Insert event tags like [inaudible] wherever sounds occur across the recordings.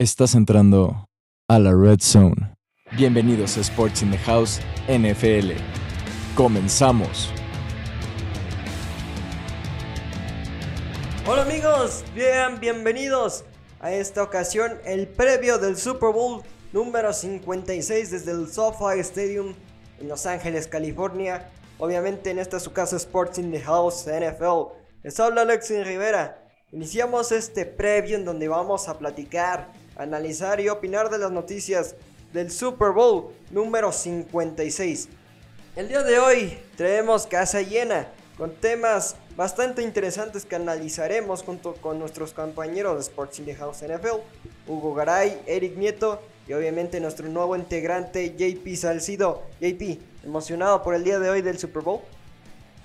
Estás entrando a la Red Zone. Bienvenidos a Sports in the House NFL. Comenzamos. Hola amigos, bien, bienvenidos a esta ocasión el previo del Super Bowl número 56 desde el SoFi Stadium en Los Ángeles, California. Obviamente en esta su casa Sports in the House NFL. Les habla Alexis Rivera. Iniciamos este previo en donde vamos a platicar analizar y opinar de las noticias del Super Bowl número 56. El día de hoy traemos casa llena con temas bastante interesantes que analizaremos junto con nuestros compañeros de Sports in House NFL, Hugo Garay, Eric Nieto y obviamente nuestro nuevo integrante JP Salcido. JP, emocionado por el día de hoy del Super Bowl.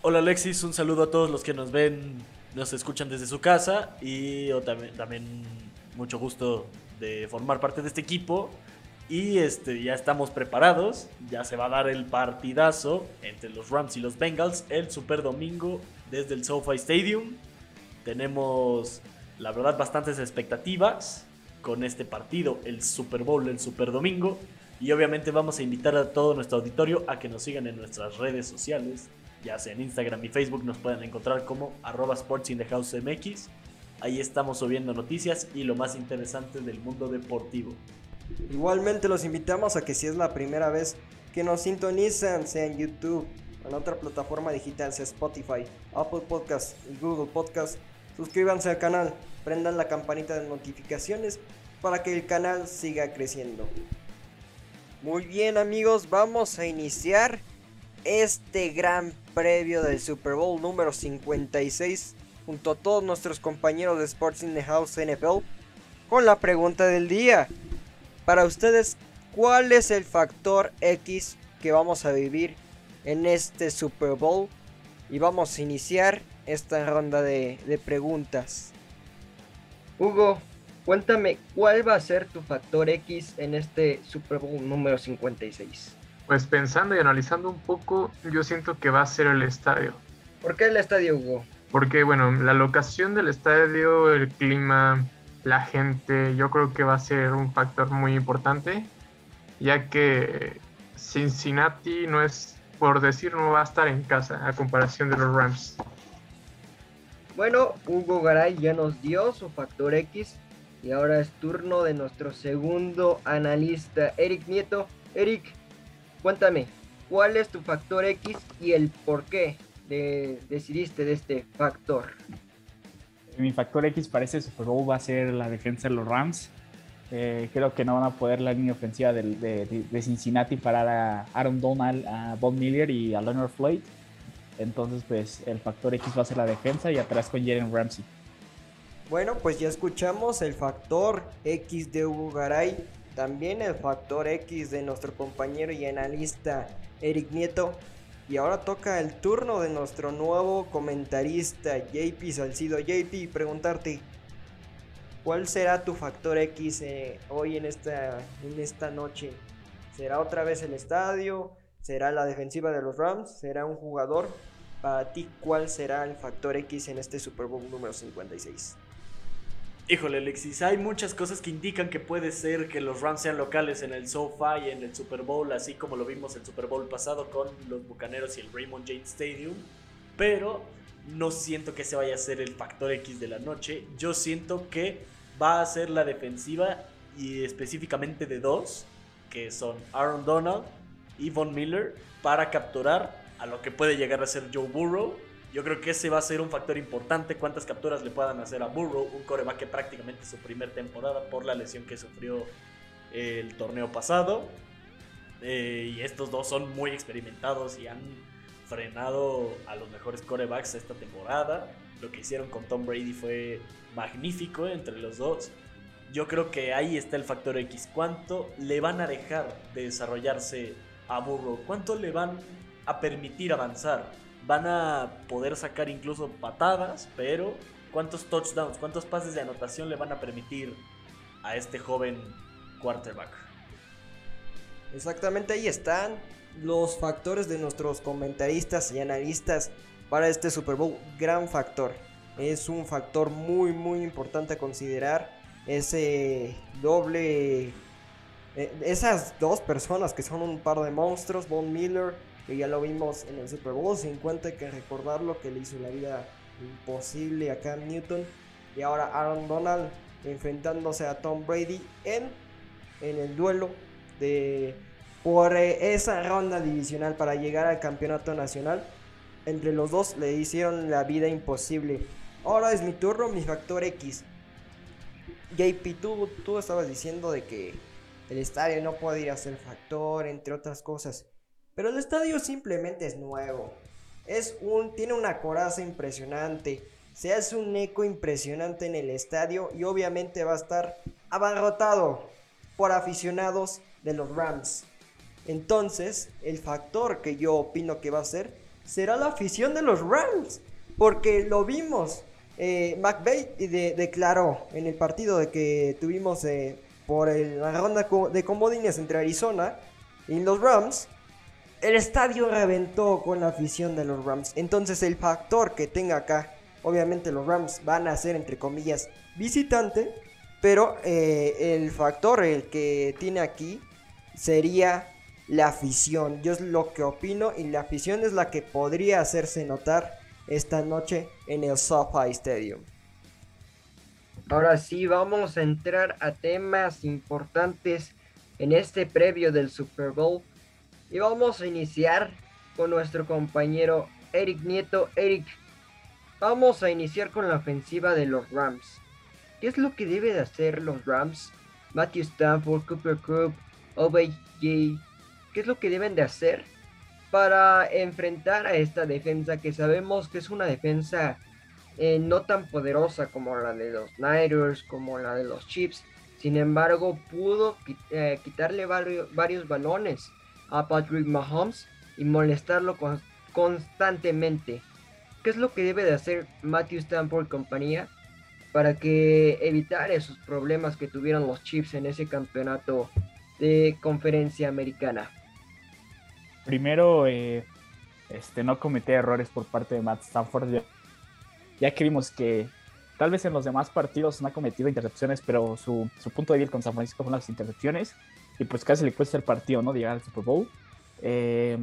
Hola Alexis, un saludo a todos los que nos ven, nos escuchan desde su casa y también, también mucho gusto de formar parte de este equipo. Y este, ya estamos preparados. Ya se va a dar el partidazo entre los Rams y los Bengals el Super Domingo desde el SoFi Stadium. Tenemos, la verdad, bastantes expectativas con este partido, el Super Bowl, el Super Domingo. Y obviamente vamos a invitar a todo nuestro auditorio a que nos sigan en nuestras redes sociales, ya sea en Instagram y Facebook, nos pueden encontrar como arroba Sports in the House MX Ahí estamos subiendo noticias y lo más interesante del mundo deportivo. Igualmente los invitamos a que si es la primera vez que nos sintonizan, sea en YouTube en otra plataforma digital, sea Spotify, Apple Podcast y Google Podcast, suscríbanse al canal, prendan la campanita de notificaciones para que el canal siga creciendo. Muy bien amigos, vamos a iniciar este gran previo del Super Bowl número 56 junto a todos nuestros compañeros de Sports in the House NFL con la pregunta del día. Para ustedes, ¿cuál es el factor X que vamos a vivir en este Super Bowl? Y vamos a iniciar esta ronda de, de preguntas. Hugo, cuéntame, ¿cuál va a ser tu factor X en este Super Bowl número 56? Pues pensando y analizando un poco, yo siento que va a ser el estadio. ¿Por qué el estadio, Hugo? Porque, bueno, la locación del estadio, el clima, la gente, yo creo que va a ser un factor muy importante, ya que Cincinnati no es, por decir, no va a estar en casa a comparación de los Rams. Bueno, Hugo Garay ya nos dio su factor X y ahora es turno de nuestro segundo analista, Eric Nieto. Eric, cuéntame, ¿cuál es tu factor X y el por qué? Decidiste de este factor? Mi factor X para este Super Bowl va a ser la defensa de los Rams. Eh, creo que no van a poder la línea ofensiva de, Cincinnati parar a Aaron Donald, a Bob Miller y a Leonard Floyd. Entonces, pues el factor X va a ser la defensa y atrás con Jalen Ramsey. Bueno, pues ya escuchamos el factor X de Hugo Garay, también el factor X de nuestro compañero y analista Eric Nieto. Y ahora toca el turno de nuestro nuevo comentarista, JP Salcido. JP, preguntarte, ¿cuál será tu factor X eh, hoy en esta, en esta noche? ¿Será otra vez el estadio? ¿Será la defensiva de los Rams? ¿Será un jugador? Para ti, ¿cuál será el factor X en este Super Bowl número 56? Híjole, Alexis, hay muchas cosas que indican que puede ser que los Rams sean locales en el SoFi y en el Super Bowl, así como lo vimos el Super Bowl pasado con los Bucaneros y el Raymond James Stadium. Pero no siento que se vaya a ser el factor X de la noche. Yo siento que va a ser la defensiva y específicamente de dos, que son Aaron Donald y Von Miller, para capturar a lo que puede llegar a ser Joe Burrow yo creo que ese va a ser un factor importante, cuántas capturas le puedan hacer a Burrow, un coreback que prácticamente su primer temporada por la lesión que sufrió el torneo pasado. Eh, y estos dos son muy experimentados y han frenado a los mejores corebacks esta temporada. Lo que hicieron con Tom Brady fue magnífico entre los dos. Yo creo que ahí está el factor X. ¿Cuánto le van a dejar de desarrollarse a Burrow? ¿Cuánto le van a permitir avanzar? Van a poder sacar incluso patadas, pero ¿cuántos touchdowns, cuántos pases de anotación le van a permitir a este joven quarterback? Exactamente ahí están los factores de nuestros comentaristas y analistas para este Super Bowl. Gran factor. Es un factor muy muy importante a considerar ese doble, eh, esas dos personas que son un par de monstruos, Von Miller, que ya lo vimos en el Super Bowl 50, hay que recordarlo, que le hizo la vida imposible a Cam Newton, y ahora Aaron Donald enfrentándose a Tom Brady en, en el duelo de por esa ronda divisional para llegar al campeonato nacional. Entre los dos le hicieron la vida imposible. Ahora es mi turno, mi factor X. JP, tú, tú estabas diciendo de que el estadio no podría ser factor, entre otras cosas. Pero el estadio simplemente es nuevo. Es un, tiene una coraza impresionante. Se hace un eco impresionante en el estadio y obviamente va a estar abarrotado por aficionados de los Rams. Entonces, el factor que yo opino que va a ser será la afición de los Rams. Porque lo vimos. Eh, declaró en el partido de que tuvimos eh, por la ronda de comodines entre Arizona y los Rams. El estadio reventó con la afición de los Rams. Entonces el factor que tenga acá, obviamente los Rams van a ser entre comillas visitante. Pero eh, el factor el que tiene aquí sería la afición. Yo es lo que opino y la afición es la que podría hacerse notar esta noche en el SoFi Stadium. Ahora sí, vamos a entrar a temas importantes en este previo del Super Bowl. Y vamos a iniciar con nuestro compañero Eric Nieto. Eric, vamos a iniciar con la ofensiva de los Rams. ¿Qué es lo que debe de hacer los Rams? Matthew Stanford, Cooper Cup, OBJ, qué es lo que deben de hacer para enfrentar a esta defensa que sabemos que es una defensa eh, no tan poderosa como la de los Niners, como la de los Chips. Sin embargo, pudo eh, quitarle varios, balones a Patrick Mahomes y molestarlo constantemente. ¿Qué es lo que debe de hacer Matthew Stanford compañía para que evitar esos problemas que tuvieron los Chips en ese campeonato de conferencia americana? primero, eh, este, no cometer errores por parte de Matt Stanford. Ya, que vimos que tal vez en los demás partidos no ha cometido intercepciones, pero su, su punto débil con San Francisco fueron las intercepciones. Y pues casi le cuesta el partido, ¿no? De llegar al Super Bowl. Eh,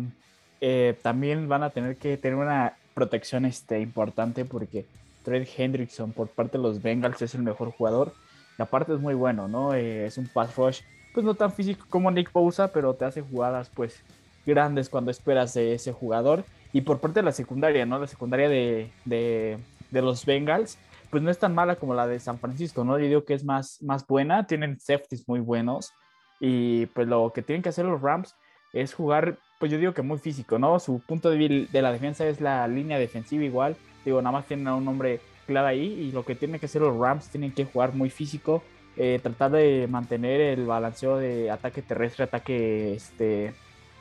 eh, también van a tener que tener una protección este, importante porque Trent Hendrickson por parte de los Bengals es el mejor jugador. Y aparte es muy bueno, ¿no? es un pass rush, pues no tan físico como Nick Bosa, pero te hace jugadas pues grandes cuando esperas de ese jugador. Y por parte de la secundaria, ¿no? La secundaria de, de, los Bengals, pues no es tan mala como la de San Francisco, ¿no? Yo digo que es más, más buena, tienen safeties muy buenos. Y pues lo que tienen que hacer los Rams es jugar, pues yo digo que muy físico, ¿no? Su punto débil de la defensa es la línea defensiva igual. Digo, nada más tienen a un hombre clave ahí y lo que tienen que hacer los Rams tienen que jugar muy físico, eh, tratar de mantener el balanceo de ataque terrestre, ataque este,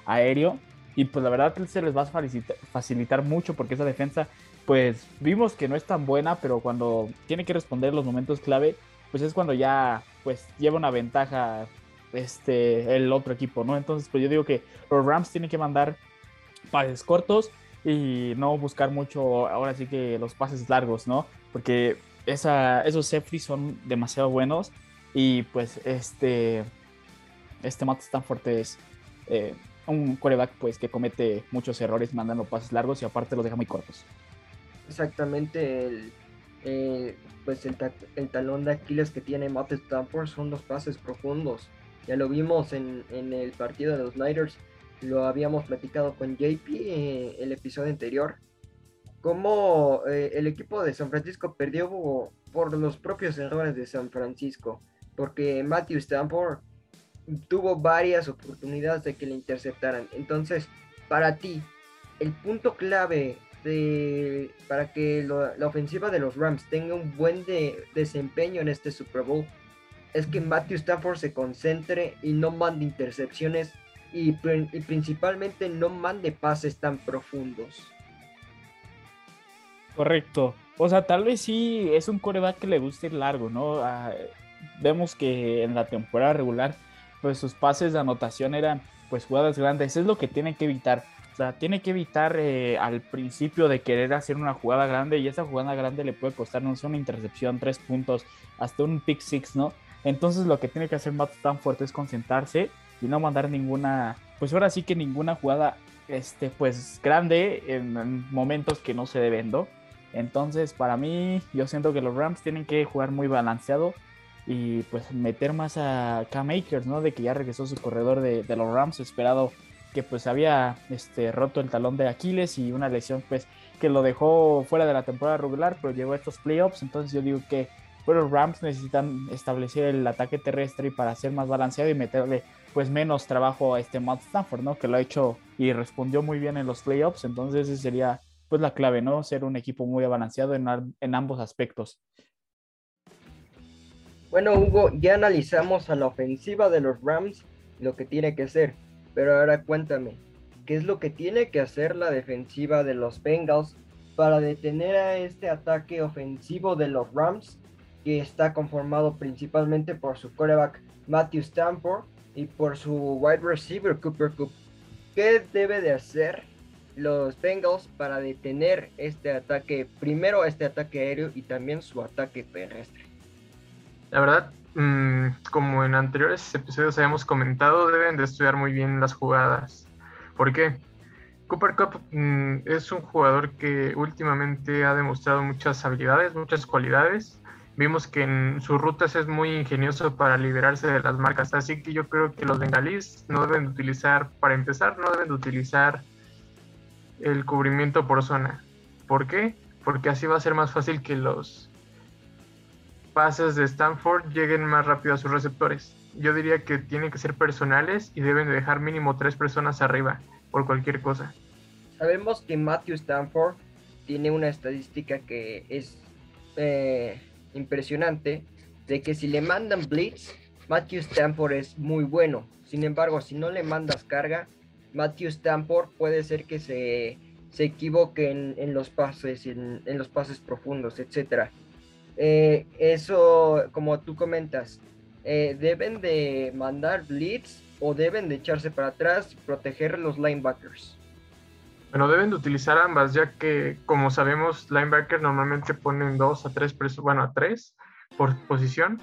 aéreo. Y pues la verdad se les va a facilitar, mucho porque esa defensa, pues vimos que no es tan buena, pero cuando tiene que responder los momentos clave, pues es cuando ya pues lleva una ventaja este el otro equipo, ¿no? Entonces, pues yo digo que los Rams tienen que mandar pases cortos y no buscar mucho, ahora sí que los pases largos, ¿no? Porque esa, esos safety son demasiado buenos y pues este, este Matt Stanford es, eh, un coreback pues que comete muchos errores mandando pases largos y aparte los deja muy cortos. Exactamente, el, pues el, talón de Aquiles que tiene Matt Stanford son los pases profundos. Ya lo vimos en, el partido de los Niners, lo habíamos platicado con JP eh, el episodio anterior. Cómo eh, el equipo de San Francisco perdió por los propios errores de San Francisco. Porque Matthew Stanford tuvo varias oportunidades de que le interceptaran. Entonces, para ti, el punto clave de, para que la ofensiva de los Rams tenga un buen desempeño en este Super Bowl es que Matthew Stafford se concentre y no mande intercepciones y, principalmente no mande pases tan profundos. Correcto. O sea, tal vez sí es un coreback que le guste largo, ¿no? Ah, vemos que en la temporada regular pues sus pases de anotación eran pues jugadas grandes. Es lo que tienen que evitar. sea, tiene que evitar eh, al principio de querer hacer una jugada grande y esa jugada grande le puede costar no sé, una intercepción, tres puntos, hasta un pick six, ¿no? Entonces lo que tiene que hacer Matt Stanford es concentrarse y no mandar ninguna, pues ahora sí que ninguna jugada, este, pues grande en, momentos que no se deben. Entonces para mí yo siento que los Rams tienen que jugar muy balanceado y pues meter más a Cam Akers, ¿no? De que ya regresó su corredor de, de los Rams esperado que pues había este, roto el talón de Aquiles y una lesión pues que lo dejó fuera de la temporada regular, pero llegó a estos playoffs, entonces yo digo que los Rams necesitan establecer el ataque terrestre para ser más balanceado y meterle pues menos trabajo a este Matt Stanford, ¿no? Que lo ha hecho y respondió muy bien en los playoffs, entonces esa sería pues la clave, ¿no? Ser un equipo muy balanceado en, ambos aspectos. Bueno, Hugo, ya analizamos a la ofensiva de los Rams lo que tiene que ser pero ahora cuéntame, ¿qué es lo que tiene que hacer la defensiva de los Bengals para detener a este ataque ofensivo de los Rams, que está conformado principalmente por su quarterback Matthew Stanford y por su wide receiver Cooper Cup? ¿Qué debe de hacer los Bengals para detener este ataque, primero este ataque aéreo y también su ataque terrestre? La verdad, Mm, como en anteriores episodios habíamos comentado, deben de estudiar muy bien las jugadas. ¿Por qué? Cooper Cup mm, es un jugador que últimamente ha demostrado muchas habilidades, muchas cualidades. Vimos que en sus rutas es muy ingenioso para liberarse de las marcas. Así que yo creo que los bengalíes no deben utilizar, para empezar, no deben utilizar el cubrimiento por zona. ¿Por qué? Porque así va a ser más fácil que los pases de Stanford lleguen más rápido a sus receptores. Yo diría que tienen que ser personales y deben de dejar mínimo tres personas arriba por cualquier cosa. Sabemos que Matthew Stanford tiene una estadística que es eh, impresionante, de que si le mandan blitz, Matthew Stanford es muy bueno. Sin embargo, si no le mandas carga, Matthew Stanford puede ser que se, se equivoque en, los pases, en, los pases profundos, etcétera. Eh, eso, como tú comentas, eh, deben de mandar blitz o deben de echarse para atrás y proteger los linebackers. Bueno, deben de utilizar ambas, ya que como sabemos, linebackers normalmente ponen dos a tres, bueno, a tres por posición.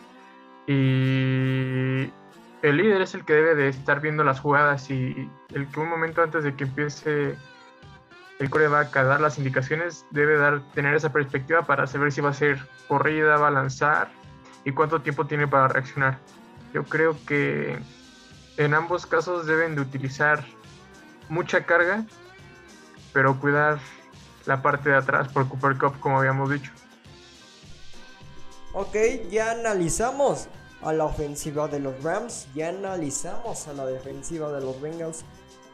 Y el líder es el que debe de estar viendo las jugadas y el que un momento antes de que empiece el coreback a dar las indicaciones debe dar, tener esa perspectiva para saber si va a ser corrida, va a lanzar y cuánto tiempo tiene para reaccionar. Yo creo que en ambos casos deben de utilizar mucha carga, pero cuidar la parte de atrás por Cooper Cup, como habíamos dicho. Ok, ya analizamos a la ofensiva de los Rams, ya analizamos a la defensiva de los Bengals.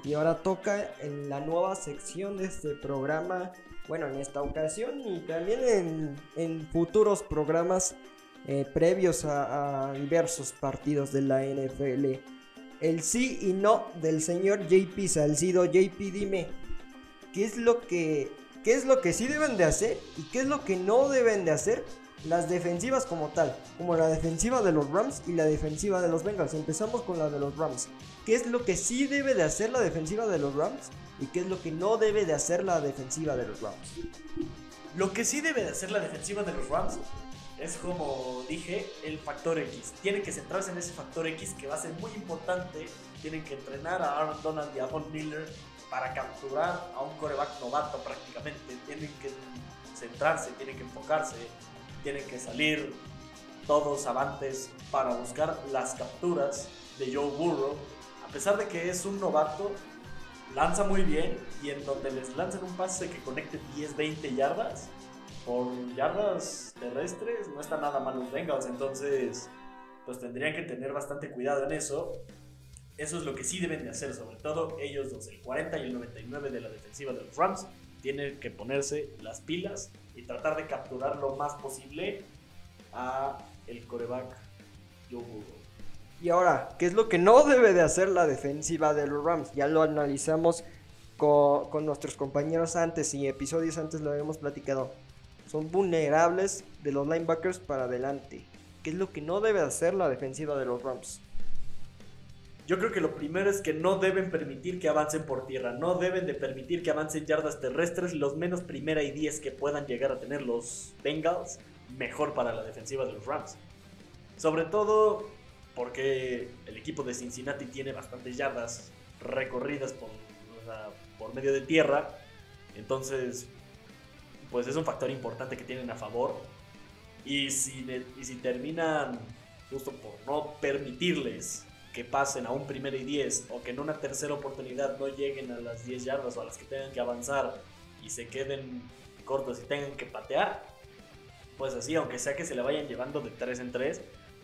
Y ahora toca en la nueva sección de este programa, bueno, en esta ocasión y también en, futuros programas eh, previos a, diversos partidos de la NFL. El sí y no del señor JP Salcido. JP, dime, ¿qué es lo que, qué es lo que sí deben de hacer y qué es lo que no deben de hacer las defensivas como tal, como la defensiva de los Rams y la defensiva de los Bengals. Empezamos con la de los Rams. ¿Qué es lo que sí debe de hacer la defensiva de los Rams y qué es lo que no debe de hacer la defensiva de los Rams? Lo que sí debe de hacer la defensiva de los Rams es como dije, el factor X. Tienen que centrarse en ese factor X que va a ser muy importante. Tienen que entrenar a Aaron Donald y a Von Miller para capturar a un coreback novato prácticamente. Tienen que centrarse, tienen que enfocarse tienen que salir todos avantes para buscar las capturas de Joe Burrow. A pesar de que es un novato, lanza muy bien y en donde les lancen un pase que conecte 10-20 yardas, por yardas terrestres, no está nada mal los Bengals. Entonces, pues tendrían que tener bastante cuidado en eso. Eso es lo que sí deben de hacer, sobre todo ellos dos, el 40 y el 99 de la defensiva de los Rams, tienen que ponerse las pilas y tratar de capturar lo más posible a el coreback Joe Y ahora, ¿qué es lo que no debe de hacer la defensiva de los Rams? Ya lo analizamos con, con nuestros compañeros antes y episodios antes lo habíamos platicado. Son vulnerables de los linebackers para adelante. ¿Qué es lo que no debe hacer la defensiva de los Rams? Yo creo que lo primero es que no deben permitir que avancen por tierra, no deben de permitir que avancen yardas terrestres, los menos primera y 10 que puedan llegar a tener los Bengals, mejor para la defensiva de los Rams. Sobre todo porque el equipo de Cincinnati tiene bastantes yardas recorridas por, por medio de tierra, entonces pues es un factor importante que tienen a favor. Y si, y si terminan justo por no permitirles que pasen a un primer y 10 o que en una tercera oportunidad no lleguen a las 10 yardas o a las que tengan que avanzar y se queden cortos y tengan que patear, pues así, aunque sea que se le vayan llevando de 3 en 3,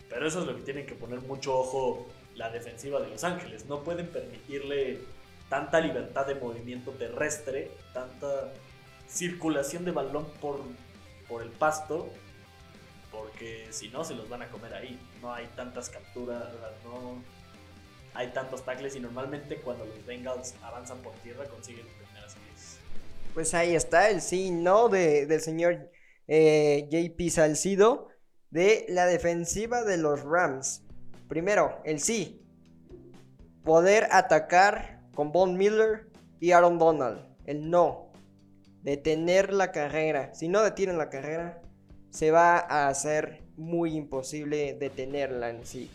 pero eso es lo que tienen que poner mucho ojo la defensiva de Los Ángeles. No pueden permitirle tanta libertad de movimiento terrestre, tanta circulación de balón por, por el pasto, porque si no se los van a comer ahí. No hay tantas capturas, no hay tantos tackles y normalmente cuando los Bengals avanzan por tierra consiguen primeras Pues ahí está el sí no de, del señor eh, JP Salcido de la defensiva de los Rams. Primero, el sí. Poder atacar con Von Miller y Aaron Donald. El no. Detener la carrera. Si no detienen la carrera, se va a hacer muy imposible detenerla en sí.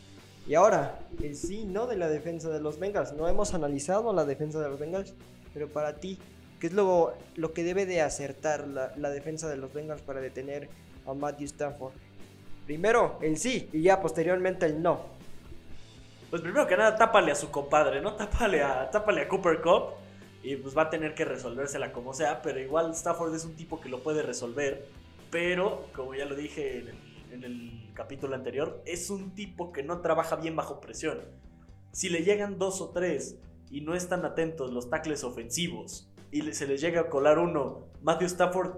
Y ahora, el sí, no de la defensa de los Bengals. No hemos analizado la defensa de los Bengals, pero para ti, ¿qué es lo, lo que debe de acertar la, defensa de los Bengals para detener a Matthew Stafford? Primero, el sí, y ya posteriormente el no. Pues primero que nada, tápale a su compadre, ¿no? [laughs] Tápale a, tápale a Cooper Cup y pues va a tener que resolvérsela como sea, pero igual Stafford es un tipo que lo puede resolver, pero como ya lo dije en el capítulo anterior, es un tipo que no trabaja bien bajo presión. Si le llegan dos o tres y no están atentos los tackles ofensivos y se les llega a colar uno, Matthew Stafford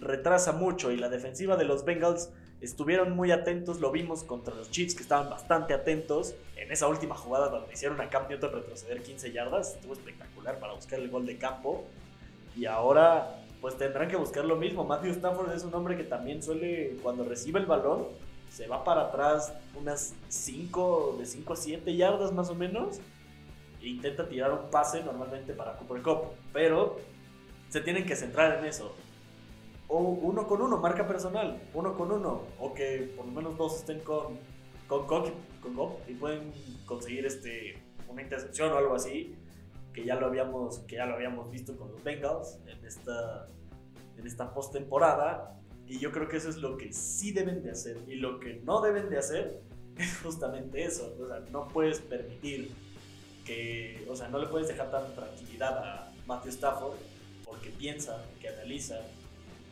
retrasa mucho y la defensiva de los Bengals estuvieron muy atentos, lo vimos contra los Chiefs que estaban bastante atentos en esa última jugada donde hicieron a Cam Newton retroceder 15 yardas, estuvo espectacular para buscar el gol de campo y ahora pues tendrán que buscar lo mismo. Matthew Stafford es un hombre que también suele, cuando recibe el balón, se va para atrás unas 5, de 5 a 7 yardas más o menos. E intenta tirar un pase normalmente para Cooper Cup. Pero se tienen que centrar en eso. O uno con uno, marca personal, uno con uno. O que por lo menos dos estén con, con, con y pueden conseguir este, una intercepción o algo así que ya lo habíamos, que ya lo habíamos visto con los Bengals en esta, en esta postemporada. Y yo creo que eso es lo que sí deben de hacer. Y lo que no deben de hacer [laughs] es justamente eso. O sea, no puedes permitir que, o sea, no le puedes dejar tanta tranquilidad a Matthew Stafford porque piensa, que analiza,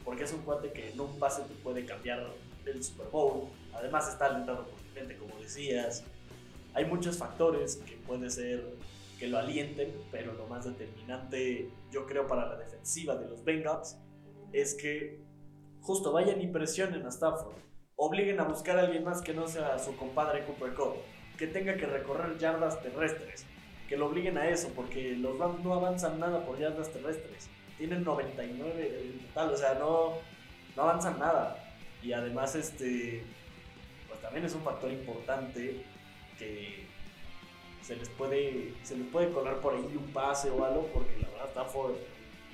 porque es un cuate que en un pase te puede cambiar el Super Bowl. Además está alentado por gente, como decías. Hay muchos factores que puede ser que lo alienten, pero lo más determinante, yo creo, para la defensiva de los Bengals es que justo vayan y presionen a Stafford, obliguen a buscar a alguien más que no sea su compadre Cooper que tenga que recorrer yardas terrestres, que lo obliguen a eso, porque los Rams no avanzan nada por yardas terrestres, tienen 99 en total, o sea, no, no avanzan nada. Y además, este, pues también es un factor importante que se les puede, se les puede colar por ahí un pase o algo, porque la verdad Stafford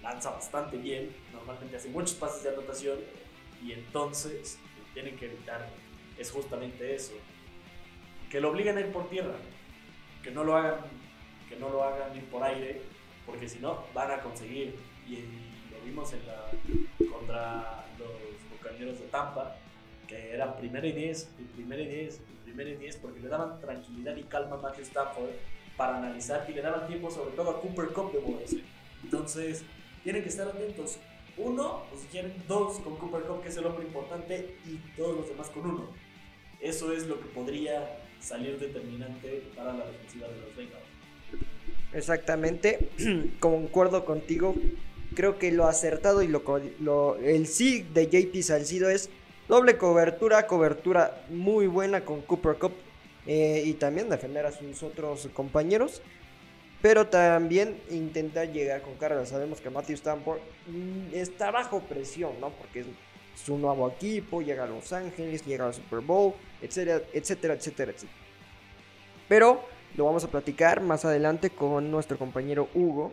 lanza bastante bien, normalmente hace muchos pases de anotación, y entonces tienen que evitar es justamente eso, que lo obliguen a ir por tierra, que no lo hagan, que no lo hagan ir por aire, porque si no van a conseguir, y lo vimos en la, contra los bucaneros de Tampa, que era primera y 10, y primera y 10, primer y 10 porque le daban tranquilidad y calma a Matthew Stafford para analizar y le daban tiempo sobre todo a Cooper Cup de moverse. Entonces, tienen que estar atentos. Uno, o si quieren, dos con Cooper Cup, que es el hombre importante, y todos los demás con uno. Eso es lo que podría salir determinante para la defensiva de los Bengals. Exactamente, [clears throat] concuerdo contigo. Creo que lo acertado y lo, lo el sí de JP Salcido es Doble cobertura, cobertura muy buena con Cooper Cup eh, y también defender a sus otros compañeros. Pero también intentar llegar con carga. Sabemos que Matthew Stanford mm, está bajo presión, ¿no? Porque es su nuevo equipo, llega a Los Ángeles, llega al Super Bowl, etcétera, etcétera, etcétera, etcétera. Pero lo vamos a platicar más adelante con nuestro compañero Hugo.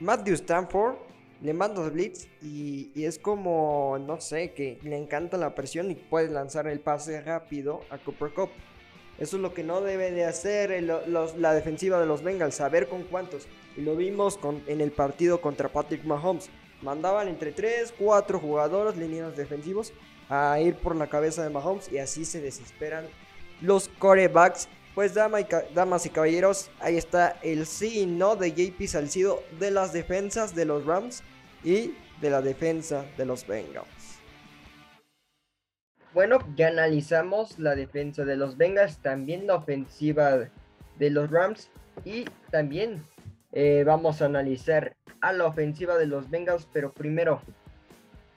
Matthew Stanford le manda blitz y, es como, no sé, que le encanta la presión y puede lanzar el pase rápido a Cooper Cup. Eso es lo que no debe de hacer la defensiva de los Bengals, saber con cuántos. Y lo vimos en el partido contra Patrick Mahomes. Mandaban entre 3, 4 jugadores, lineados defensivos, a ir por la cabeza de Mahomes y así se desesperan los corebacks. Pues damas y caballeros, ahí está el sí y no de JP Salcido de las defensas de los Rams y de la defensa de los Bengals. Bueno, ya analizamos la defensa de los Bengals, también la ofensiva de los Rams y también eh, vamos a analizar a la ofensiva de los Bengals, pero primero,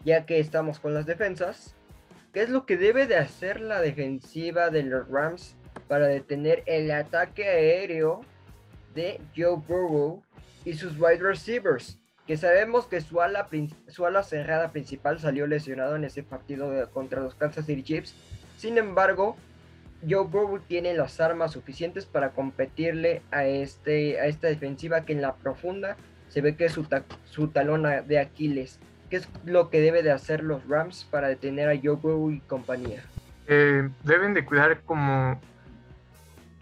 ya que estamos con las defensas, ¿qué es lo que debe de hacer la defensiva de los Rams para detener el ataque aéreo de Joe Burrow y sus wide receivers? Que sabemos que su ala, cerrada principal salió lesionado en ese partido contra los Kansas City Chiefs. Sin embargo, Joe Burrow tiene las armas suficientes para competirle a, este, a esta defensiva que en la profunda se ve que es su, su talón de Aquiles. ¿Qué es lo que debe de hacer los Rams para detener a Joe Burrow y compañía? Eh, deben de cuidar como,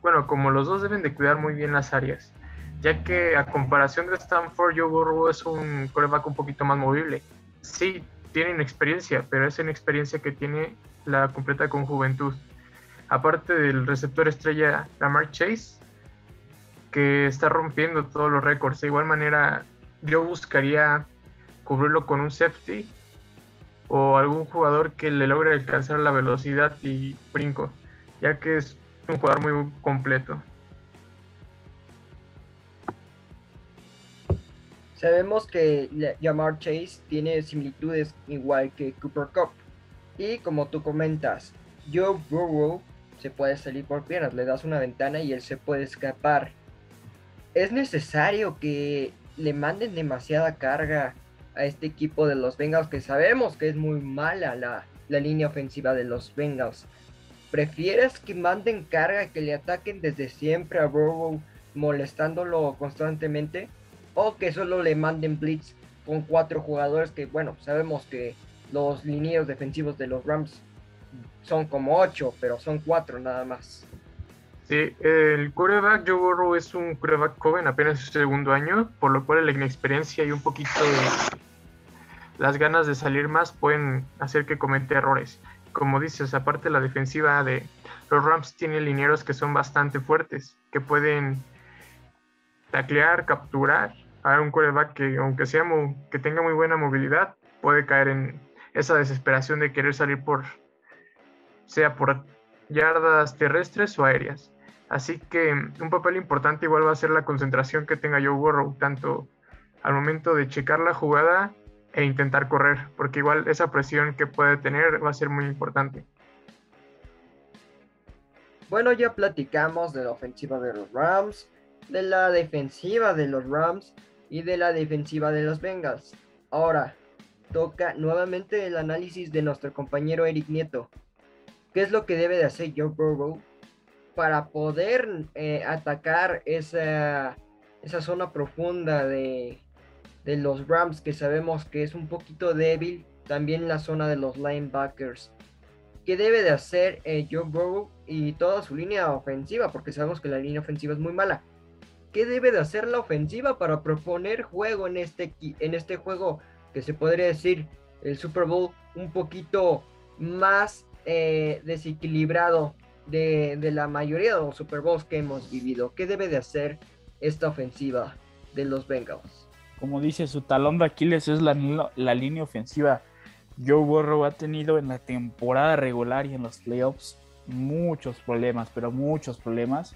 bueno, como los dos deben de cuidar muy bien las áreas ya que a comparación de Stanford, Joe Burrow es un coreback un poquito más movible. Sí, tiene experiencia, pero esa inexperiencia que tiene la completa con juventud. Aparte del receptor estrella Lamar Chase, que está rompiendo todos los récords. De igual manera, yo buscaría cubrirlo con un safety o algún jugador que le logre alcanzar la velocidad y brinco, ya que es un jugador muy completo. Sabemos que Jamar Chase tiene similitudes igual que Cooper Cup. Y como tú comentas, Joe Burrow se puede salir por piernas, le das una ventana y él se puede escapar. Es necesario que le manden demasiada carga a este equipo de los Bengals, que sabemos que es muy mala la, la línea ofensiva de los Bengals. ¿Prefieres que manden carga, que le ataquen desde siempre a Burrow, molestándolo constantemente? O que solo le manden blitz con cuatro jugadores que, bueno, sabemos que los lineos defensivos de los Rams son como ocho, pero son cuatro nada más. Sí, el quarterback Joe Burrow es un quarterback joven, apenas su segundo año, por lo cual la inexperiencia y un poquito de las ganas de salir más pueden hacer que cometa errores. Como dices, aparte la defensiva de los Rams tiene linieros que son bastante fuertes, que pueden taclear, capturar a un quarterback que, aunque sea que tenga muy buena movilidad, puede caer en esa desesperación de querer salir por, sea por yardas terrestres o aéreas. Así que un papel importante igual va a ser la concentración que tenga Joe Burrow, tanto al momento de checar la jugada e intentar correr, porque igual esa presión que puede tener va a ser muy importante. Bueno, ya platicamos de la ofensiva de los Rams, de la defensiva de los Rams y de la defensiva de los Bengals. Ahora, toca nuevamente el análisis de nuestro compañero Eric Nieto. ¿Qué es lo que debe de hacer Joe Burrow para poder eh, atacar esa, esa zona profunda de, de los Rams que sabemos que es un poquito débil? También la zona de los linebackers. ¿Qué debe de hacer eh, Joe Burrow y toda su línea ofensiva? Porque sabemos que la línea ofensiva es muy mala qué debe de hacer la ofensiva para proponer juego en este, en este juego que se podría decir el Super Bowl un poquito más eh, desequilibrado de, la mayoría de los Super Bowls que hemos vivido. ¿Qué debe de hacer esta ofensiva de los Bengals? Como dice, su talón de Aquiles es la, la línea ofensiva. Joe Burrow ha tenido en la temporada regular y en los playoffs muchos problemas, pero muchos problemas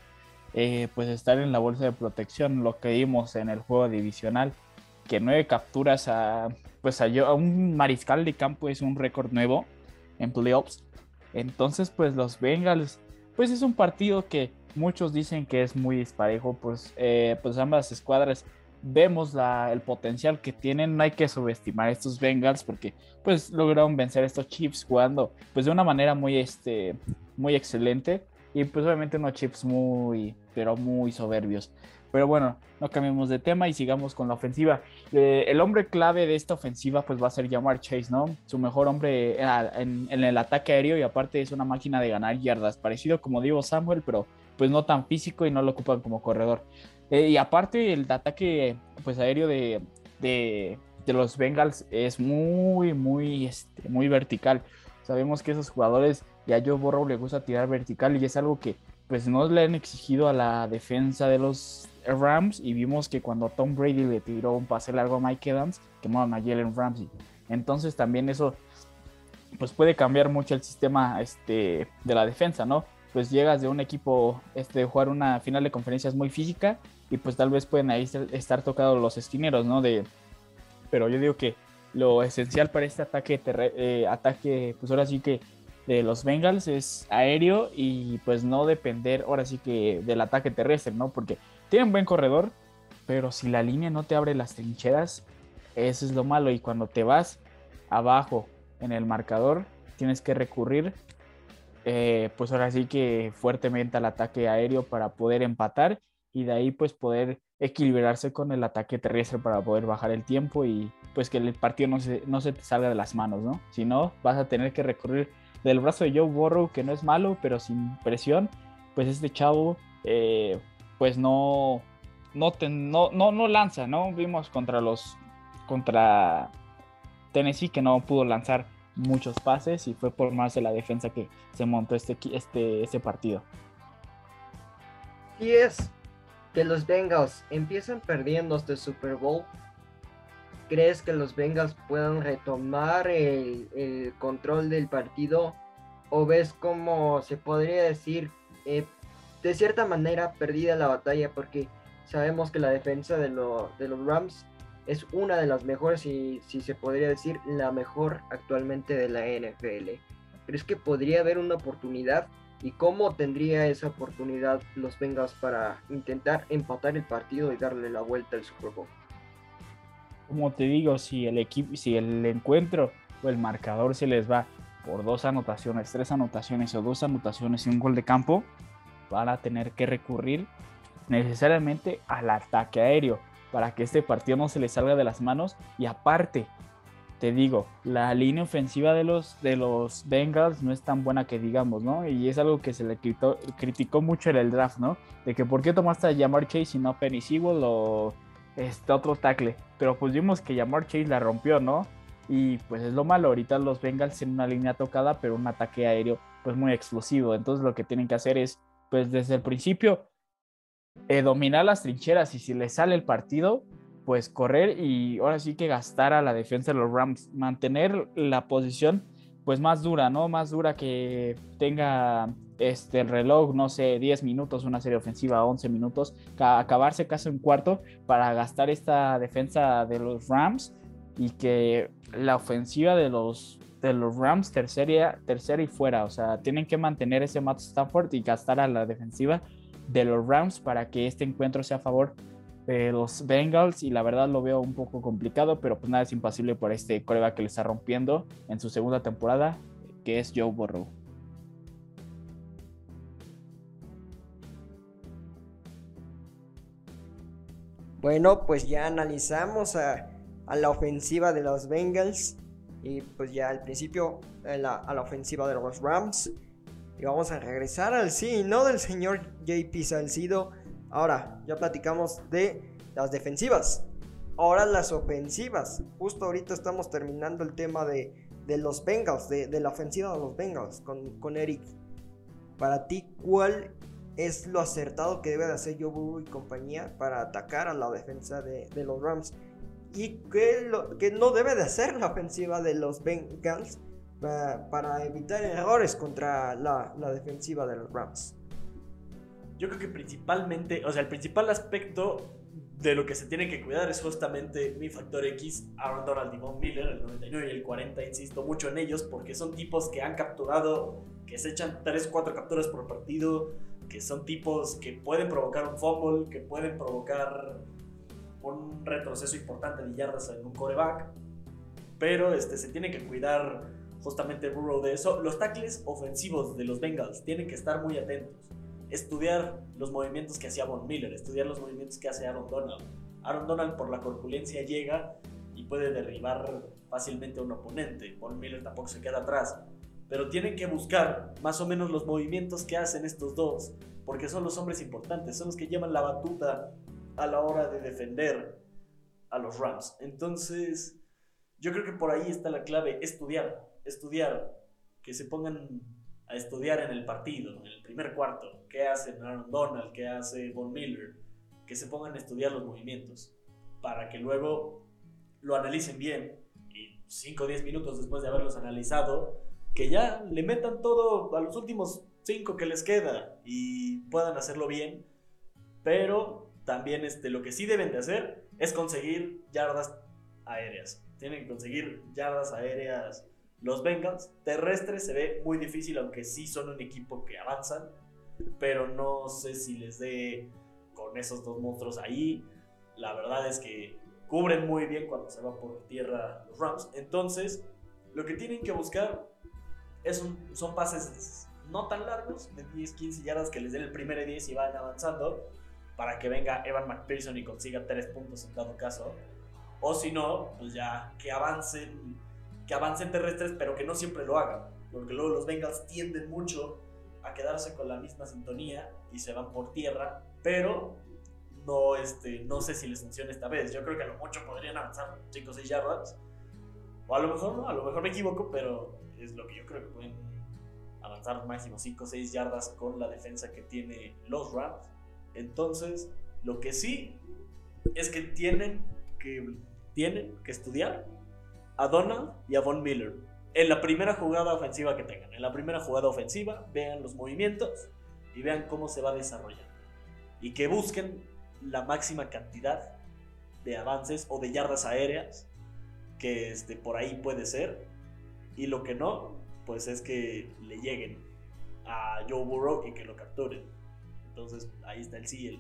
eh, pues estar en la bolsa de protección, lo que vimos en el juego divisional, que nueve capturas a, pues a, un mariscal de campo es un récord nuevo en playoffs. Entonces, pues los Bengals, pues es un partido que muchos dicen que es muy disparejo, pues, eh, pues ambas escuadras vemos la, el potencial que tienen, no hay que subestimar estos Bengals porque pues lograron vencer estos Chiefs jugando pues de una manera muy, este, muy excelente y pues obviamente unos chips muy, pero muy soberbios. Pero bueno, no cambiemos de tema y sigamos con la ofensiva. Eh, el hombre clave de esta ofensiva pues va a ser Jamar Chase, ¿no? Su mejor hombre en, el ataque aéreo y aparte es una máquina de ganar yardas, parecido como digo Samuel, pero pues no tan físico y no lo ocupan como corredor. Eh, y aparte el ataque pues aéreo de, de, los Bengals es muy, muy, este, muy vertical. Sabemos que esos jugadores, ya Joe Burrow le gusta tirar vertical y es algo que pues no le han exigido a la defensa de los Rams y vimos que cuando Tom Brady le tiró un pase largo a Mike Evans, quemaron a Jalen Ramsey. Entonces también eso pues puede cambiar mucho el sistema este, de la defensa, ¿no? Pues llegas de un equipo este, jugar una final de conferencias muy física y pues tal vez pueden ahí estar tocados los esquineros, ¿no? De, pero yo digo que lo esencial para este ataque, eh, ataque pues ahora sí que de los Bengals es aéreo y pues no depender ahora sí que del ataque terrestre, ¿no? Porque tienen buen corredor, pero si la línea no te abre las trincheras, eso es lo malo y cuando te vas abajo en el marcador, tienes que recurrir eh, pues ahora sí que fuertemente al ataque aéreo para poder empatar y de ahí pues poder equilibrarse con el ataque terrestre para poder bajar el tiempo y pues que el partido no se, no se te salga de las manos, ¿no? Si no, vas a tener que recurrir del brazo de Joe Burrow, que no es malo, pero sin presión, pues este chavo, eh, pues no, no, no, no, lanza, ¿no? Vimos contra los, contra Tennessee que no pudo lanzar muchos pases y fue por más de la defensa que se montó este, este, este partido. Y es que los Bengals empiezan perdiendo este Super Bowl ¿Crees que los Bengals puedan retomar el, control del partido? ¿O ves como se podría decir, eh, de cierta manera, perdida la batalla? Porque sabemos que la defensa de, los Rams es una de las mejores y si se podría decir la mejor actualmente de la NFL. ¿Crees que podría haber una oportunidad? ¿Y cómo tendría esa oportunidad los Bengals para intentar empatar el partido y darle la vuelta al Super Bowl? Como te digo, si el equipo, si el encuentro o el marcador se les va por dos anotaciones, tres anotaciones o dos anotaciones y un gol de campo, van a tener que recurrir necesariamente al ataque aéreo para que este partido no se les salga de las manos y aparte te digo, la línea ofensiva de los, de los Bengals no es tan buena que digamos, ¿no? Y es algo que se le criticó mucho en el draft, ¿no? De que por qué tomaste a Jamar Chase y no a Penny Sewell o este otro tackle. Pero pues vimos que Jamar Chase la rompió, ¿no? Y pues es lo malo, ahorita los Bengals en una línea tocada, pero un ataque aéreo pues muy explosivo. Entonces lo que tienen que hacer es pues desde el principio eh, dominar las trincheras y si les sale el partido, pues correr y ahora sí que gastar a la defensa de los Rams, mantener la posición pues más dura, ¿no? Más dura que tenga este, el reloj, no sé, 10 minutos, una serie ofensiva, 11 minutos, acabarse casi un cuarto para gastar esta defensa de los Rams y que la ofensiva de los, de los Rams tercera, tercera y fuera, o sea, tienen que mantener ese Matt Stafford y gastar a la defensiva de los Rams para que este encuentro sea a favor de los Bengals y la verdad lo veo un poco complicado, pero pues nada es imposible por este coreback que le está rompiendo en su segunda temporada, que es Joe Burrow. Bueno, pues ya analizamos a, la ofensiva de los Bengals y pues ya al principio a la, a la ofensiva de los Rams. Y vamos a regresar al sí, no del señor JP Salcido Ahora, ya platicamos de las defensivas. Ahora las ofensivas. Justo ahorita estamos terminando el tema de, los Bengals, de, la ofensiva de los Bengals con, Eric. Para ti, ¿cuál es lo acertado que debe de hacer Joe y compañía para atacar a la defensa de, los Rams? ¿Y qué, lo, no debe de hacer la ofensiva de los Bengals para, evitar errores contra la defensiva de los Rams? Yo creo que principalmente, o sea, el principal aspecto de lo que se tiene que cuidar es justamente mi factor X, Aaron Donald y Von Miller, el 99 y el 40, insisto mucho en ellos, porque son tipos que han capturado, que se echan 3 o 4 capturas por partido, que son tipos que pueden provocar un fumble, que pueden provocar un retroceso importante de yardas en un coreback, pero este, se tiene que cuidar justamente Burrow de eso. Los tackles ofensivos de los Bengals tienen que estar muy atentos. Estudiar los movimientos que hacía Von Miller, estudiar los movimientos que hace Aaron Donald. Aaron Donald por la corpulencia llega y puede derribar fácilmente a un oponente. Von Miller tampoco se queda atrás. Pero tienen que buscar más o menos los movimientos que hacen estos dos, porque son los hombres importantes, son los que llevan la batuta a la hora de defender a los Rams. Entonces, yo creo que por ahí está la clave, estudiar, estudiar, que se pongan a estudiar en el partido, en el primer cuarto, qué hace Aaron Donald, qué hace Von Miller, que se pongan a estudiar los movimientos, para que luego lo analicen bien y 5 o 10 minutos después de haberlos analizado, que ya le metan todo a los últimos 5 que les queda y puedan hacerlo bien, pero también este, lo que sí deben de hacer es conseguir yardas aéreas. Tienen que conseguir yardas aéreas los Bengals. Terrestres se ve muy difícil, aunque sí son un equipo que avanzan, pero no sé si les dé con esos dos monstruos ahí. La verdad es que cubren muy bien cuando se va por tierra los Rams. Entonces, lo que tienen que buscar es son pases no tan largos, de 10, 15 yardas que les den el primer 10 y van avanzando para que venga Evan McPherson y consiga 3 puntos en dado caso. O si no, pues ya que avancen, que avancen terrestres, pero que no siempre lo hagan. Porque luego los Bengals tienden mucho a quedarse con la misma sintonía y se van por tierra, pero no, este, no sé si les funciona esta vez. Yo creo que a lo mucho podrían avanzar 5 o 6 yardas. O a lo mejor no, a lo mejor me equivoco, pero es lo que yo creo que pueden avanzar máximo 5 o 6 yardas con la defensa que tiene los Rams. Entonces, lo que sí es que tienen que, tienen que estudiar a Donald y a Von Miller. En la primera jugada ofensiva que tengan. En la primera jugada ofensiva, vean los movimientos y vean cómo se va a desarrollar. Y que busquen la máxima cantidad de avances o de yardas aéreas que este, por ahí puede ser. Y lo que no, pues es que le lleguen a Joe Burrow y que lo capturen. Entonces ahí está el sí.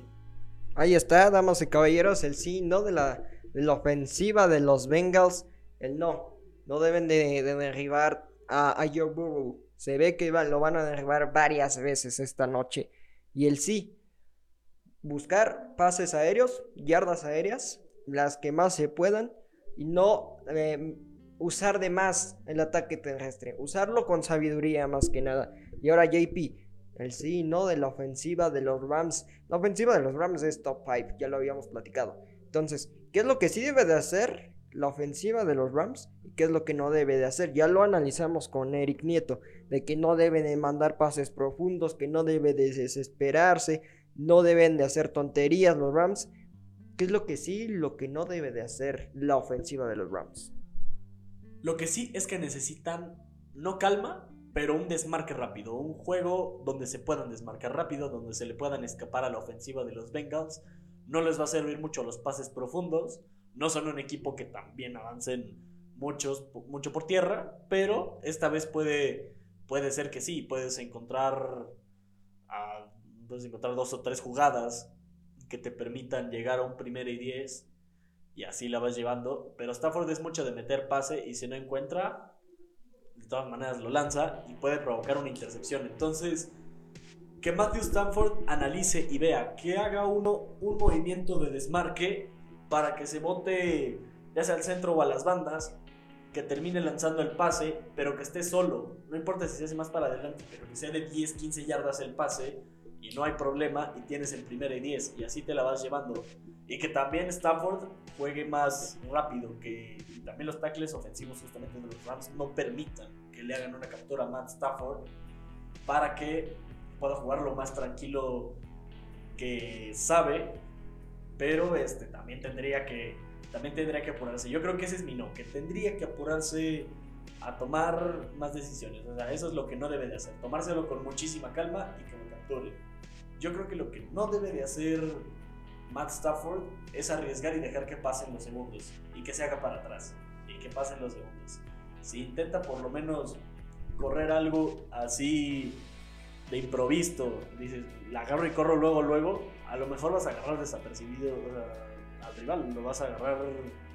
Ahí está, damas y caballeros, el sí, no de la, ofensiva de los Bengals, el no. No deben de, derribar a, Joe Burrow. Se ve que lo van a derribar varias veces esta noche. Y el sí, buscar pases aéreos, yardas aéreas, las que más se puedan, y no em, usar de más el ataque terrestre, usarlo con sabiduría más que nada. Y ahora JP, el sí no de la ofensiva de los Rams. La ofensiva de los Rams es top 5, ya lo habíamos platicado. Entonces, ¿qué es lo que sí debe de hacer la ofensiva de los Rams? ¿Y qué es lo que no debe de hacer? Ya lo analizamos con Eric Nieto, de que no debe de mandar pases profundos, que no debe de desesperarse, no deben de hacer tonterías los Rams. ¿Qué es lo que sí, lo que no debe de hacer la ofensiva de los Rams? Lo que sí es que necesitan no calma, pero un desmarque rápido, un juego donde se puedan desmarcar rápido, donde se le puedan escapar a la ofensiva de los Bengals. No les va a servir mucho los pases profundos, no son un equipo que también avancen muchos, mucho por tierra, pero esta vez puede, puede ser que sí, puedes encontrar, puedes encontrar dos o tres jugadas que te permitan llegar a un primer y diez y así la vas llevando, pero Stafford es mucho de meter pase y si no encuentra, de todas maneras lo lanza y puede provocar una intercepción. Entonces, que Matthew Stanford analice y vea que haga uno un movimiento de desmarque para que se bote ya sea al centro o a las bandas, que termine lanzando el pase, pero que esté solo. No importa si se hace más para adelante, pero que sea de 10, 15 yardas el pase y no hay problema y tienes el primer y 10 y así te la vas llevando. Y que también Stafford juegue más rápido, que también los tackles ofensivos justamente de los Rams no permitan que le hagan una captura a Matt Stafford para que pueda jugar lo más tranquilo que sabe, pero este también tendría que también tendría que apurarse. Yo creo que ese es mi no, que tendría que apurarse a tomar más decisiones. O sea, eso es lo que no debe de hacer, tomárselo con muchísima calma y que lo capture. Yo creo que lo que no debe de hacer Matt Stafford es arriesgar y dejar que pasen los segundos y que se haga para atrás y que pasen los segundos. Si intenta por lo menos correr algo así de improviso, dices, la agarro y corro luego, luego, a lo mejor vas a agarrar desapercibido al rival, lo vas a agarrar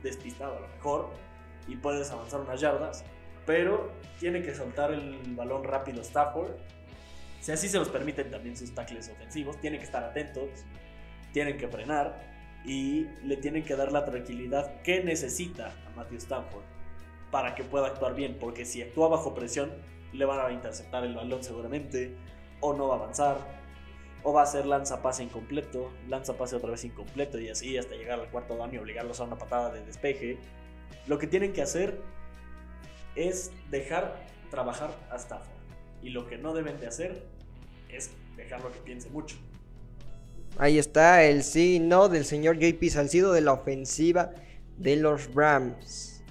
despistado a lo mejor y puedes avanzar unas yardas, pero tiene que soltar el balón rápido Stafford. Si así se los permiten también sus tackles ofensivos, tienen que estar atentos, tienen que frenar y le tienen que dar la tranquilidad que necesita a Matthew Stafford para que pueda actuar bien, porque si actúa bajo presión le van a interceptar el balón seguramente, o no va a avanzar, o va a ser lanza pase incompleto, lanza pase otra vez incompleto y así hasta llegar al cuarto daño y obligarlos a una patada de despeje. Lo que tienen que hacer es dejar trabajar a Stafford. Y lo que no deben de hacer es dejarlo que piense mucho. Ahí está el sí no del señor JP Salcido de la ofensiva de los Rams.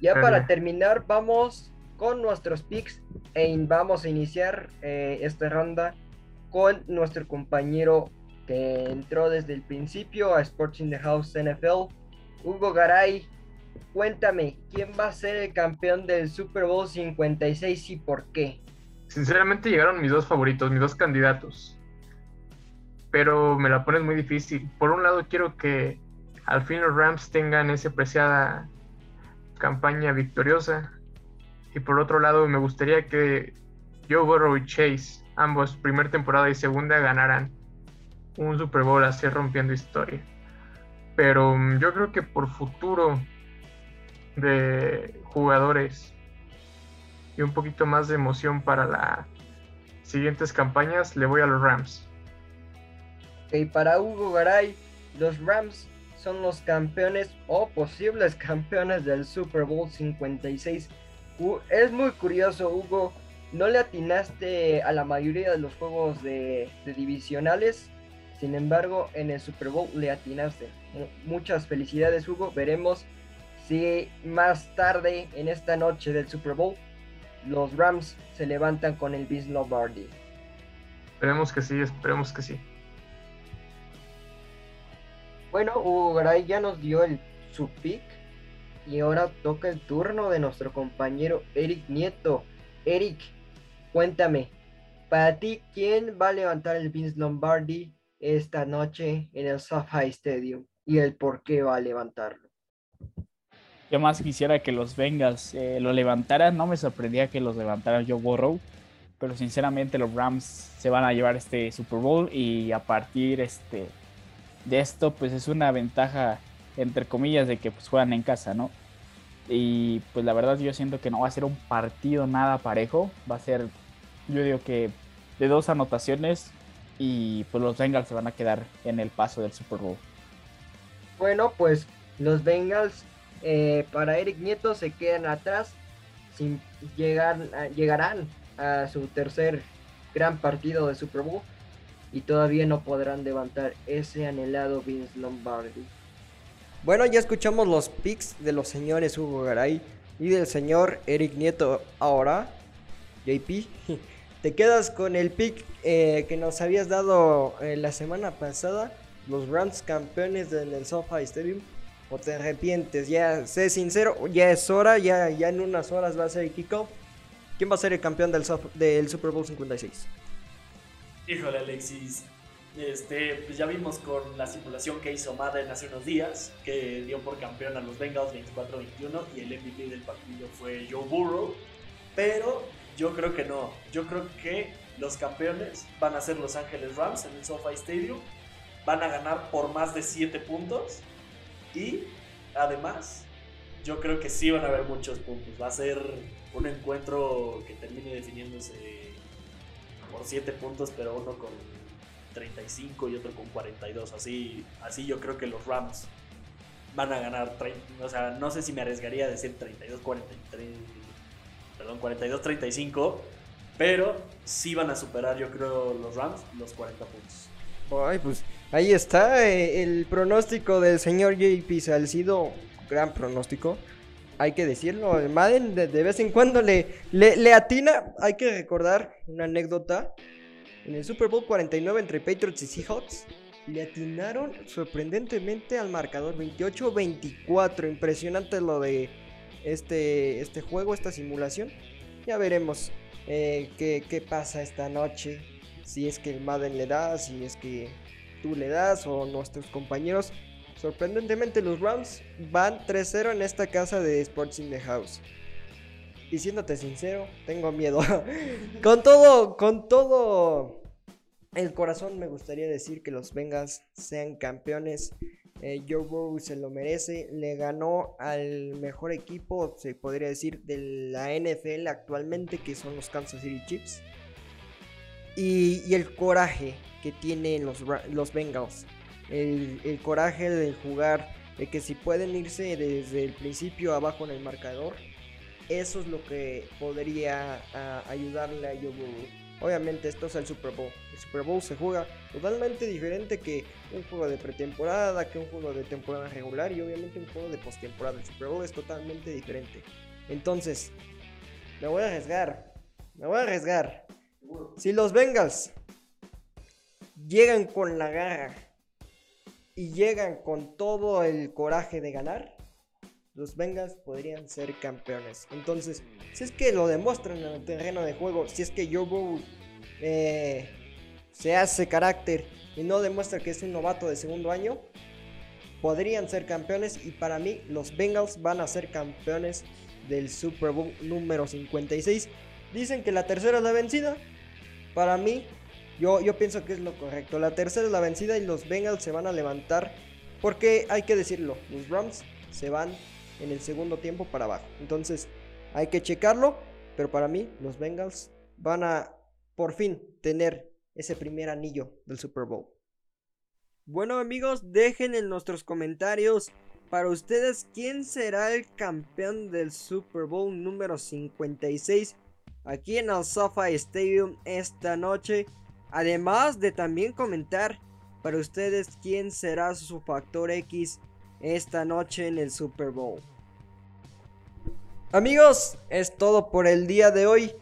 Ya para terminar, vamos con nuestros picks e vamos a iniciar eh, esta ronda con nuestro compañero que entró desde el principio a Sports in the House NFL, Hugo Garay. Cuéntame, ¿quién va a ser el campeón del Super Bowl 56 y por qué? Sinceramente llegaron mis dos favoritos, mis dos candidatos. Pero me la pones muy difícil. Por un lado quiero que al fin los Rams tengan esa preciada campaña victoriosa. Y por otro lado me gustaría que Joe Burrow y Chase, ambos primera temporada y segunda, ganaran un Super Bowl así rompiendo historia. Pero mm, yo creo que por futuro de jugadores y un poquito más de emoción para las siguientes campañas, le voy a los Rams. Y para Hugo Garay, los Rams son los campeones o posibles [laughs] campeones del Super Bowl 56. es muy curioso, Hugo. No le atinaste a la mayoría de los juegos de, de divisionales. Sin embargo, en el Super Bowl le atinaste. Muchas felicidades, Hugo. Veremos si más tarde en esta noche del Super Bowl los Rams se levantan con el Vince Lombardi. Esperemos que sí, esperemos que sí. Bueno, Hugo Garay ya nos dio el, su pick y ahora toca el turno de nuestro compañero Eric Nieto. Eric, cuéntame, para ti, ¿quién va a levantar el Vince Lombardi esta noche en el SoFi Stadium y el por qué va a levantarlo? Yo más quisiera que los Bengals eh, lo levantaran. No me sorprendía que los levantara Joe Burrow. Pero sinceramente los Rams se van a llevar este Super Bowl y a partir este, de esto pues es una ventaja entre comillas de que pues juegan en casa, ¿no? Y pues la verdad yo siento que no va a ser un partido nada parejo. Va a ser, yo digo que de dos anotaciones y pues los Bengals se van a quedar en el paso del Super Bowl. Bueno, pues los Bengals eh, para Eric Nieto se quedan atrás, sin llegar, llegarán a su tercer gran partido de Super Bowl y todavía no podrán levantar ese anhelado Vince Lombardi. Bueno, ya escuchamos los picks de los señores Hugo Garay y del señor Eric Nieto. Ahora, JP, [laughs] te quedas con el pick eh, que nos habías dado eh, la semana pasada, los Rams campeones del SoFi Stadium o te arrepientes. Ya, sé sincero, ya es hora, ya, ya en unas horas va a ser el kickoff. ¿Quién va a ser el campeón del, del Super Bowl 56? Híjole, Alexis. Este, pues ya vimos con la simulación que hizo Madden hace unos días, que dio por campeón a los Bengals 24-21 y el MVP del partido fue Joe Burrow. Pero yo creo que no. Yo creo que los campeones van a ser Los Ángeles Rams en el SoFi Stadium. Van a ganar por más de 7 puntos y además, yo creo que sí van a haber muchos puntos. Va a ser un encuentro que termine definiéndose por 7 puntos, pero uno con 35 y otro con 42. Así, así yo creo que los Rams van a ganar. O sea, no sé si me arriesgaría a decir 32, 43. Perdón, 42, 35. Pero sí van a superar, yo creo, los Rams los 40 puntos. Ay, pues ahí está eh, el pronóstico del señor JP Salcido. Gran pronóstico. Hay que decirlo. Madden de, vez en cuando le, le, atina. Hay que recordar una anécdota. En el Super Bowl 49 entre Patriots y Seahawks. Le atinaron sorprendentemente al marcador 28-24. Impresionante lo de este, este juego, esta simulación. Ya veremos eh, qué, qué pasa esta noche si es que el Madden le da, si es que tú le das o nuestros compañeros. sorprendentemente los Rams van 3-0 en esta casa de Sports in the House. Y siéndote sincero, tengo miedo. [laughs] con todo, con todo el corazón me gustaría decir que los Bengals sean campeones. Eh, Joe Burrow se lo merece. Le ganó al mejor equipo, se podría decir, de la NFL actualmente, que son los Kansas City Chiefs. Y, el coraje que tienen los, los Bengals. El, el coraje de jugar, de que si pueden irse desde el principio abajo en el marcador eso es lo que podría ayudarle a Joe Obviamente esto es el Super Bowl. El Super Bowl se juega totalmente diferente que un juego de pretemporada, que un juego de temporada regular y obviamente un juego de postemporada. El Super Bowl es totalmente diferente. Entonces, me voy a arriesgar. Me voy a arriesgar. Si los Bengals llegan con la garra y llegan con todo el coraje de ganar, los Bengals podrían ser campeones. Entonces, si es que lo demuestran en el terreno de juego, si es que Joe Burrow eh, se hace carácter y no demuestra que es un novato de segundo año, podrían ser campeones y para mí los Bengals van a ser campeones del Super Bowl número 56. Dicen que la tercera es la vencida. Para mí, yo, yo pienso que es lo correcto. La tercera es la vencida y los Bengals se van a levantar. Porque hay que decirlo, los Rams se van en el segundo tiempo para abajo. Entonces hay que checarlo, pero para mí los Bengals van a por fin tener ese primer anillo del Super Bowl. Bueno amigos, dejen en nuestros comentarios para ustedes quién será el campeón del Super Bowl número 56 aquí en el SoFi Stadium esta noche. Además de también comentar para ustedes quién será su factor X esta noche en el Super Bowl. Amigos, es todo por el día de hoy.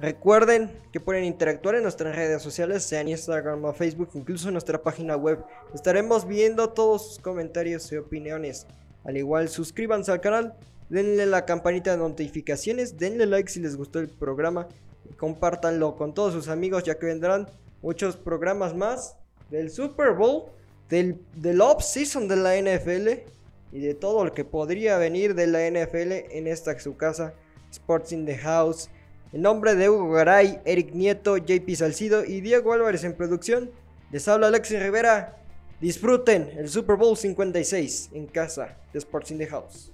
Recuerden que pueden interactuar en nuestras redes sociales, sea en Instagram o Facebook, incluso en nuestra página web. Estaremos viendo todos sus comentarios y opiniones. Al igual, suscríbanse al canal, denle la campanita de notificaciones, denle like si les gustó el programa y compártanlo con todos sus amigos ya que vendrán muchos programas más del Super Bowl del, off-season de la NFL y de todo lo que podría venir de la NFL en esta su casa, Sports in the House. En nombre de Hugo Garay, Eric Nieto, JP Salcido y Diego Álvarez en producción, les habla Alexis Rivera. Disfruten el Super Bowl 56 en casa de Sports in the House.